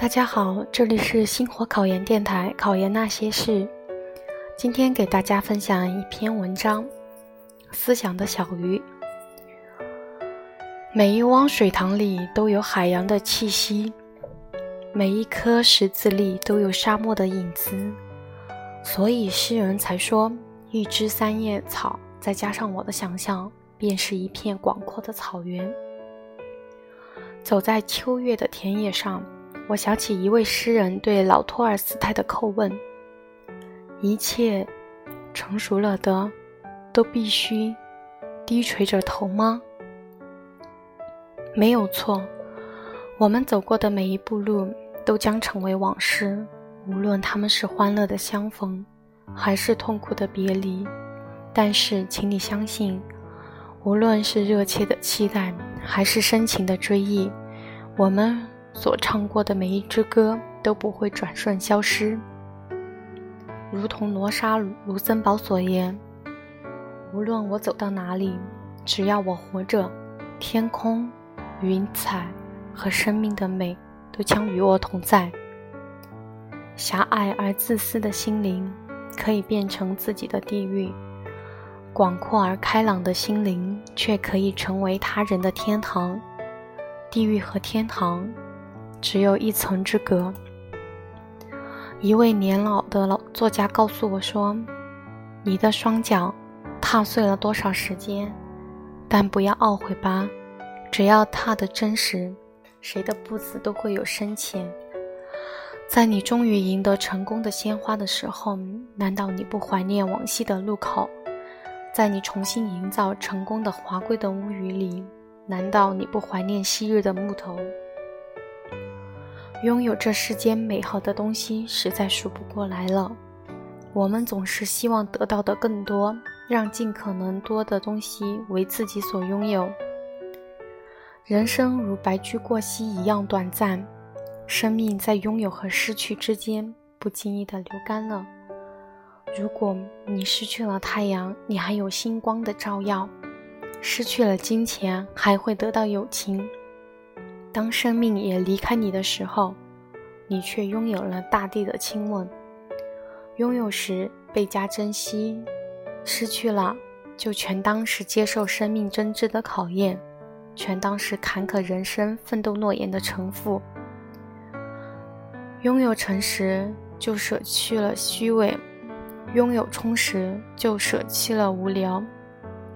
大家好，这里是星火考研电台，考研那些事。今天给大家分享一篇文章，《思想的小鱼》。每一汪水塘里都有海洋的气息，每一颗石子里都有沙漠的影子，所以诗人才说：“一枝三叶草，再加上我的想象，便是一片广阔的草原。”走在秋月的田野上。我想起一位诗人对老托尔斯泰的叩问：“一切成熟了的，都必须低垂着头吗？”没有错，我们走过的每一步路都将成为往事，无论他们是欢乐的相逢，还是痛苦的别离。但是，请你相信，无论是热切的期待，还是深情的追忆，我们。所唱过的每一支歌都不会转瞬消失，如同罗莎·卢森堡所言：“无论我走到哪里，只要我活着，天空、云彩和生命的美都将与我同在。”狭隘而自私的心灵可以变成自己的地狱，广阔而开朗的心灵却可以成为他人的天堂。地狱和天堂。只有一层之隔。一位年老的老作家告诉我说：“你的双脚踏碎了多少时间，但不要懊悔吧，只要踏得真实，谁的步子都会有深浅。在你终于赢得成功的鲜花的时候，难道你不怀念往昔的路口？在你重新营造成功的华贵的屋宇里，难道你不怀念昔日的木头？”拥有这世间美好的东西实在数不过来了，我们总是希望得到的更多，让尽可能多的东西为自己所拥有。人生如白驹过隙一样短暂，生命在拥有和失去之间不经意的流干了。如果你失去了太阳，你还有星光的照耀；失去了金钱，还会得到友情。当生命也离开你的时候，你却拥有了大地的亲吻。拥有时倍加珍惜，失去了就全当是接受生命真挚的考验，全当是坎坷人生奋斗诺言的承负。拥有诚实，就舍去了虚伪；拥有充实，就舍弃了无聊；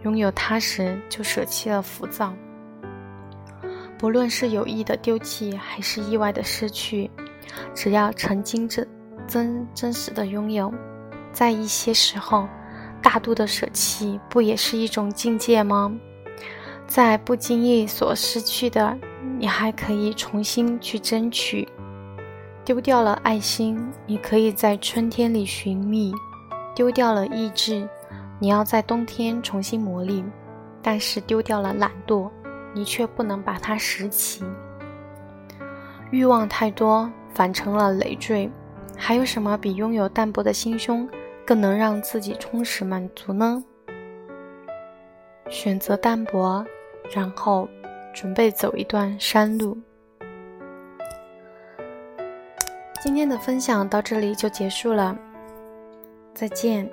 拥有踏实，就舍弃了浮躁。不论是有意的丢弃，还是意外的失去，只要曾经真真真实的拥有，在一些时候，大度的舍弃不也是一种境界吗？在不经意所失去的，你还可以重新去争取；丢掉了爱心，你可以在春天里寻觅；丢掉了意志，你要在冬天重新磨砺；但是丢掉了懒惰。你却不能把它拾起。欲望太多，反成了累赘。还有什么比拥有淡泊的心胸更能让自己充实满足呢？选择淡泊，然后准备走一段山路。今天的分享到这里就结束了，再见。